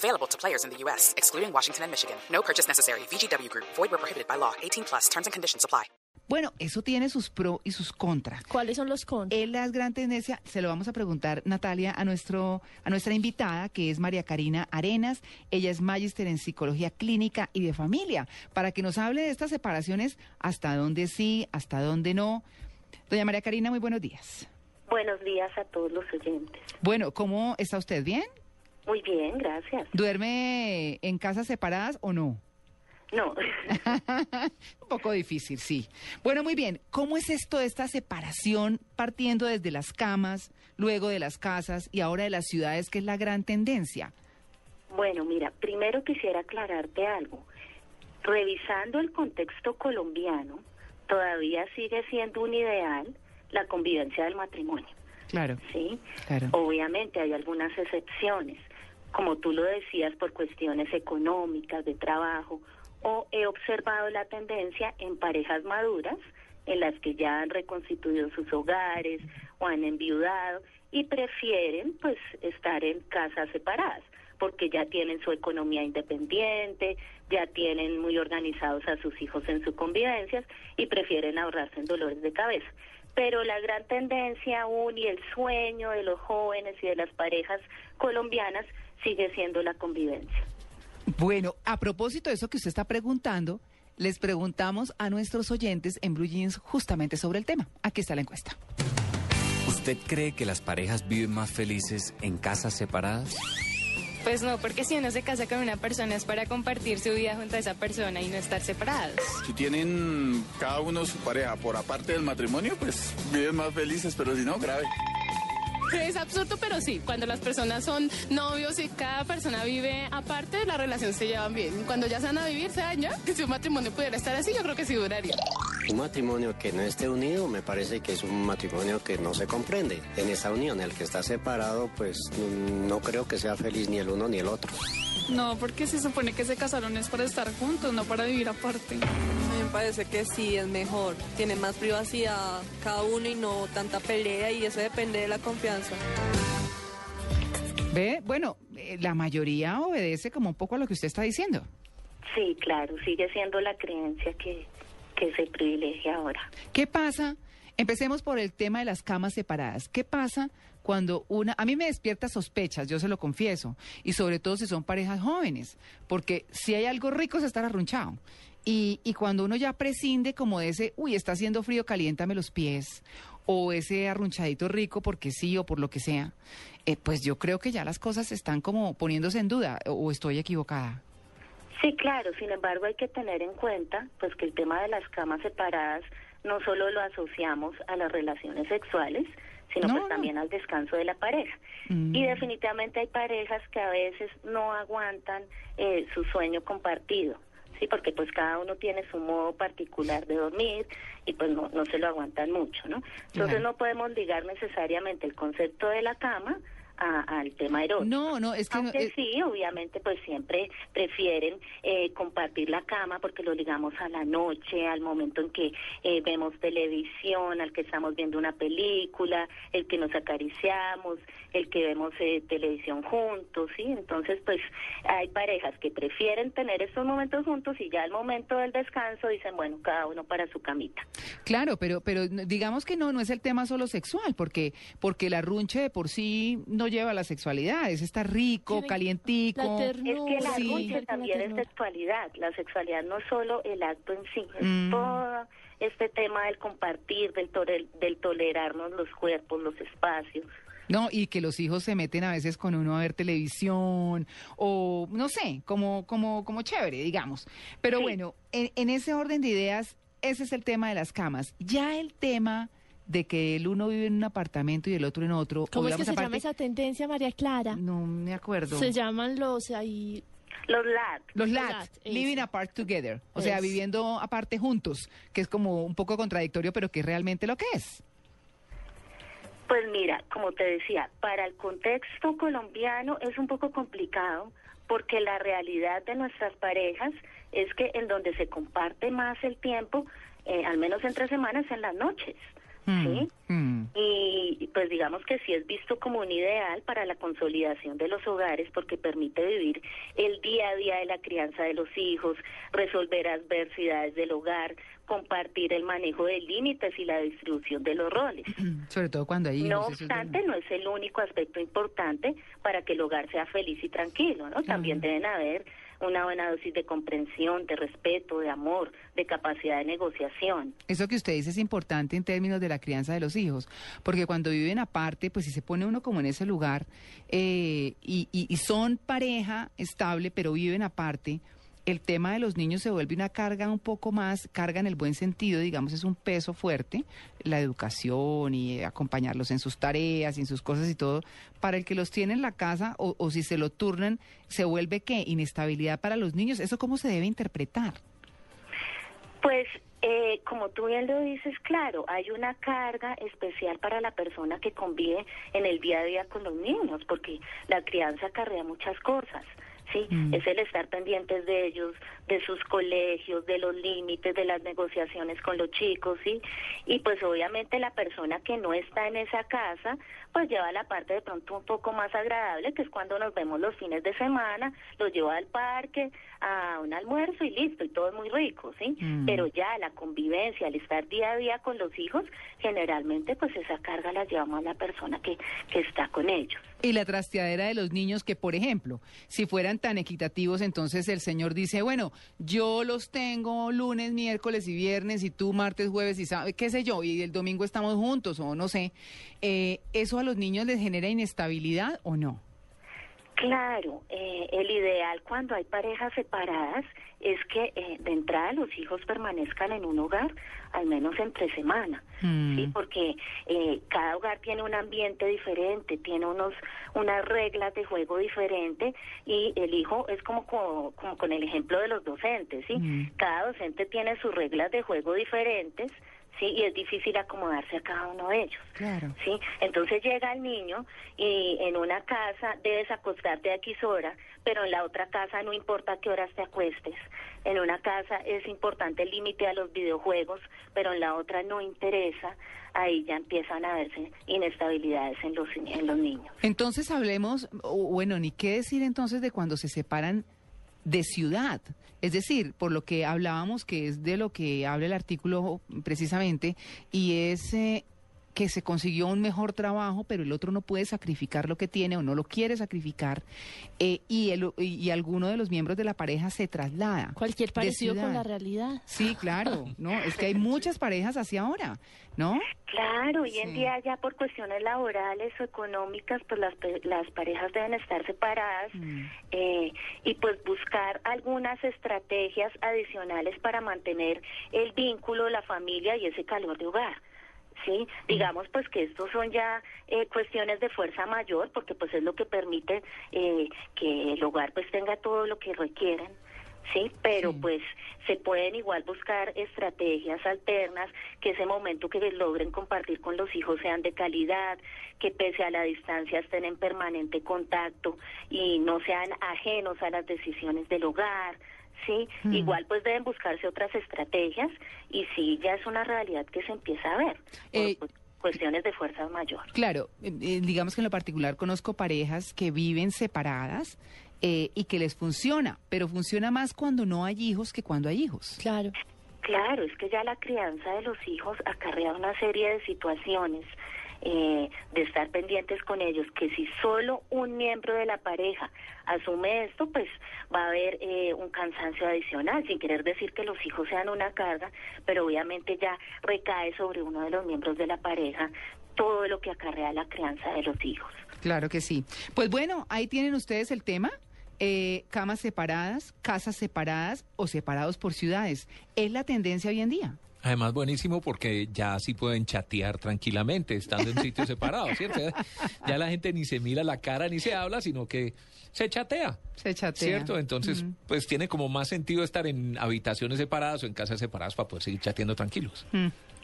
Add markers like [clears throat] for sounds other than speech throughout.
Available to players in the U.S., excluding Washington and Michigan. No purchase necessary. VGW Group. Void where prohibited by law. 18 plus. Terms and conditions apply. Bueno, eso tiene sus pro y sus contras. ¿Cuáles son los contras? En la gran tendencia, se lo vamos a preguntar, Natalia, a, nuestro, a nuestra invitada, que es María Karina Arenas. Ella es magíster en psicología clínica y de familia, para que nos hable de estas separaciones, hasta dónde sí, hasta dónde no. Doña María Karina, muy buenos días. Buenos días a todos los oyentes. Bueno, ¿cómo está usted? ¿Bien? Muy bien, gracias. ¿Duerme en casas separadas o no? No, [laughs] Un poco difícil, sí. Bueno, muy bien. ¿Cómo es esto de esta separación partiendo desde las camas, luego de las casas y ahora de las ciudades, que es la gran tendencia? bueno, mira, primero quisiera aclararte algo. Revisando el contexto colombiano, todavía sigue siendo un ideal la convivencia del matrimonio, Claro, ¿sí? claro. Obviamente hay algunas excepciones, como tú lo decías, por cuestiones económicas, de trabajo, o he observado la tendencia en parejas maduras, en las que ya han reconstituido sus hogares o han enviudado y prefieren pues estar en casas separadas porque ya tienen su economía independiente, ya tienen muy organizados a sus hijos en sus convivencias y prefieren ahorrarse en dolores de cabeza. Pero la gran tendencia aún y el sueño de los jóvenes y de las parejas colombianas sigue siendo la convivencia. Bueno, a propósito de eso que usted está preguntando, les preguntamos a nuestros oyentes en Blue Jeans justamente sobre el tema. Aquí está la encuesta. ¿Usted cree que las parejas viven más felices en casas separadas? Pues no, porque si uno se casa con una persona es para compartir su vida junto a esa persona y no estar separados. Si tienen cada uno su pareja por aparte del matrimonio, pues viven más felices, pero si no, grave. Es absurdo, pero sí, cuando las personas son novios y cada persona vive aparte, la relación se llevan bien. Cuando ya se van a vivir, se daña. Si un matrimonio pudiera estar así, yo creo que sí duraría. Un matrimonio que no esté unido me parece que es un matrimonio que no se comprende. En esa unión, el que está separado, pues no creo que sea feliz ni el uno ni el otro. No, porque se supone que se casaron es para estar juntos, no para vivir aparte. A mí me parece que sí, es mejor. Tiene más privacidad cada uno y no tanta pelea y eso depende de la confianza. ¿Ve? Bueno, eh, la mayoría obedece como un poco a lo que usted está diciendo. Sí, claro, sigue siendo la creencia que, que se privilegia ahora. ¿Qué pasa? Empecemos por el tema de las camas separadas. ¿Qué pasa cuando una... A mí me despierta sospechas, yo se lo confieso, y sobre todo si son parejas jóvenes, porque si hay algo rico es estar arrunchado. Y, y cuando uno ya prescinde como de ese, uy, está haciendo frío, caliéntame los pies, o ese arrunchadito rico porque sí o por lo que sea, eh, pues yo creo que ya las cosas están como poniéndose en duda, o estoy equivocada. Sí, claro, sin embargo hay que tener en cuenta pues que el tema de las camas separadas no solo lo asociamos a las relaciones sexuales, sino No, pues no. también al descanso de la pareja. Mm. Y definitivamente hay parejas que a veces no aguantan eh, su sueño compartido. Sí, porque pues cada uno tiene su modo particular de dormir y pues no, no se lo aguantan mucho, ¿no? Entonces Claro. no podemos ligar necesariamente el concepto de la cama a- al tema erótico. No, no, es que... no- Aunque eh, sí, obviamente, pues siempre prefieren eh, compartir la cama porque lo ligamos a la noche, al momento en que eh, vemos televisión, al que estamos viendo una película, el que nos acariciamos, el que vemos eh, televisión juntos, ¿sí? Entonces, pues hay parejas que prefieren tener estos momentos juntos y ya al momento del descanso dicen, bueno, cada uno para su camita. Claro, pero, pero digamos que no, no es el tema solo sexual, porque, porque el arrunche de por sí no lleva a la sexualidad, es estar rico, calientico. Es que la Sí. también es sexualidad. La sexualidad no es solo el acto en sí, es Mm. todo este tema del compartir, del, tole- del tolerarnos los cuerpos, los espacios. No, y que los hijos se meten a veces con uno a ver televisión o no sé, como, como, como chévere, digamos. Pero Sí. bueno, en, en ese orden de ideas, ese es el tema de las camas. Ya el tema de que el uno vive en un apartamento y el otro en otro. ¿Cómo es que se llama esa tendencia, María Clara? No me acuerdo. Se llaman los ahí Los LAT. Los LAT, living apart together, o sea, viviendo aparte juntos, que es como un poco contradictorio, pero que es realmente lo que es. Pues mira, como te decía, para el contexto colombiano es un poco complicado porque la realidad de nuestras parejas es que en donde se comparte más el tiempo, eh, al menos entre semanas, en las noches. ¿Sí? Mm. Y pues digamos que sí es visto como un ideal para la consolidación de los hogares porque permite vivir el día a día de la crianza de los hijos, resolver adversidades del hogar, compartir el manejo de límites y la distribución de los roles. [clears throat] Sobre todo cuando hay. No obstante, no es el único aspecto importante para que el hogar sea feliz y tranquilo, ¿no? También deben haber una buena dosis de comprensión, de respeto, de amor, de capacidad de negociación. Eso que usted dice es importante en términos de la crianza de los hijos, porque cuando viven aparte, pues si se pone uno como en ese lugar eh, y, y- y son pareja estable, pero viven aparte, el tema de los niños se vuelve una carga un poco más, carga en el buen sentido, digamos, es un peso fuerte, la educación y acompañarlos en sus tareas, en sus cosas y todo, para el que los tiene en la casa o, o si se lo turnan, se vuelve qué, inestabilidad para los niños, ¿eso cómo se debe interpretar? Pues, eh, como tú bien lo dices, claro, hay una carga especial para la persona que convive en el día a día con los niños, porque la crianza acarrea muchas cosas. Sí, Mm. es el estar pendientes de ellos, de sus colegios, de los límites, de las negociaciones con los chicos, sí. Y pues obviamente la persona que no está en esa casa, pues lleva la parte de pronto un poco más agradable, que es cuando nos vemos los fines de semana, los lleva al parque, a un almuerzo y listo, y todo es muy rico, sí. Mm. Pero ya la convivencia, el estar día a día con los hijos, generalmente pues esa carga la llevamos a la persona que, que está con ellos. Y la trasteadera de los niños que, por ejemplo, si fueran tan equitativos, entonces el señor dice, bueno, yo los tengo lunes, miércoles y viernes y tú martes, jueves y sábado, qué sé yo, y el domingo estamos juntos o no sé. Eh, ¿Eso a los niños les genera inestabilidad o no? Claro, eh, el ideal cuando hay parejas separadas es que eh, de entrada los hijos permanezcan en un hogar al menos entre semana, Mm. sí, porque eh, cada hogar tiene un ambiente diferente, tiene unos unas reglas de juego diferente y el hijo es como co- como con el ejemplo de los docentes, sí, Mm. cada docente tiene sus reglas de juego diferentes. Sí, y es difícil acomodarse a cada uno de ellos. Claro. ¿sí? Entonces llega el niño y en una casa debes acostarte a X hora, pero en la otra casa no importa a qué horas te acuestes. En una casa es importante el límite a los videojuegos, pero en la otra no interesa. Ahí ya empiezan a verse inestabilidades en los, en los niños. Entonces hablemos, bueno, ni qué decir entonces de cuando se separan de ciudad. Es decir, por lo que hablábamos, que es de lo que habla el artículo precisamente, y es eh, que se consiguió un mejor trabajo, pero el otro no puede sacrificar lo que tiene o no lo quiere sacrificar, eh, y, el, y, y alguno de los miembros de la pareja se traslada. Cualquier parecido con la realidad. Sí, claro, ¿no? Es que hay [laughs] muchas parejas así ahora, ¿no? Claro, hoy en día ya por cuestiones laborales o económicas, pues las, pe- las parejas deben estar separadas Mm. eh, y pues buscar algunas estrategias adicionales para mantener el vínculo, la familia y ese calor de hogar. Sí, digamos pues que estos son ya eh, cuestiones de fuerza mayor porque pues es lo que permite eh, que el hogar pues tenga todo lo que requieren. Sí, pero Sí. pues se pueden igual buscar estrategias alternas que ese momento que logren compartir con los hijos sean de calidad, que pese a la distancia estén en permanente contacto y no sean ajenos a las decisiones del hogar. Sí, Mm. igual pues deben buscarse otras estrategias y sí, ya es una realidad que se empieza a ver por, Eh, pues, cuestiones de fuerza mayor. Claro, eh, eh, digamos que en lo particular conozco parejas que viven separadas eh, y que les funciona, pero funciona más cuando no hay hijos que cuando hay hijos. Claro. Claro, es que ya la crianza de los hijos acarrea una serie de situaciones eh, de estar pendientes con ellos, que si solo un miembro de la pareja asume esto, pues va a haber eh, un cansancio adicional, sin querer decir que los hijos sean una carga, pero obviamente ya recae sobre uno de los miembros de la pareja todo lo que acarrea la crianza de los hijos. Claro que sí. Pues bueno, ahí tienen ustedes el tema. eh, camas separadas, casas separadas o separados por ciudades. Es la tendencia hoy en día. Además, buenísimo porque ya sí pueden chatear tranquilamente, estando en sitios separados, ¿cierto? [laughs] Ya la gente ni se mira la cara ni se habla, sino que se chatea. Se chatea. ¿Cierto? Entonces, pues tiene como más sentido estar en habitaciones separadas o en casas separadas para poder seguir chateando tranquilos.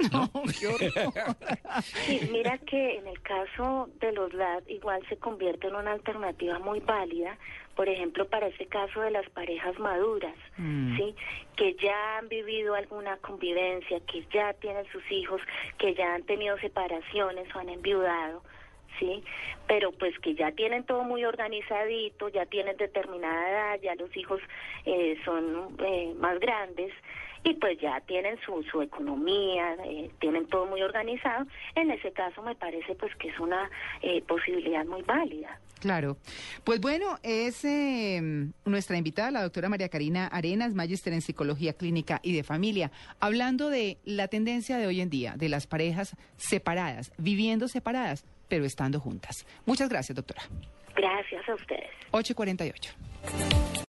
[laughs] No, qué horror. Sí, mira que en el caso de los LAD igual se convierte en una alternativa muy válida, por ejemplo, para este caso de las parejas maduras, Mm. ¿sí? Que ya han vivido alguna convivencia, que ya tienen sus hijos, que ya han tenido separaciones o han enviudado, ¿sí? Pero pues que ya tienen todo muy organizadito, ya tienen determinada edad, ya los hijos eh, son eh, más grandes y pues ya tienen su, su economía, eh, tienen todo muy organizado. En ese caso me parece pues que es una eh, posibilidad muy válida. Claro. Pues bueno, es eh, nuestra invitada, la doctora María Karina Arenas, magíster en psicología clínica y de familia, hablando de la tendencia de hoy en día, de las parejas separadas, viviendo separadas, pero estando juntas. Muchas gracias, doctora. Gracias a ustedes. 848.